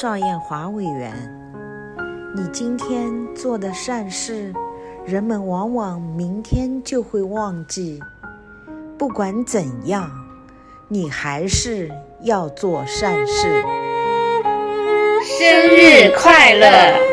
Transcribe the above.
赵艳华委员你今天做的善事人们往往明天就会忘记。不管怎样你还是要做善事。生日快乐！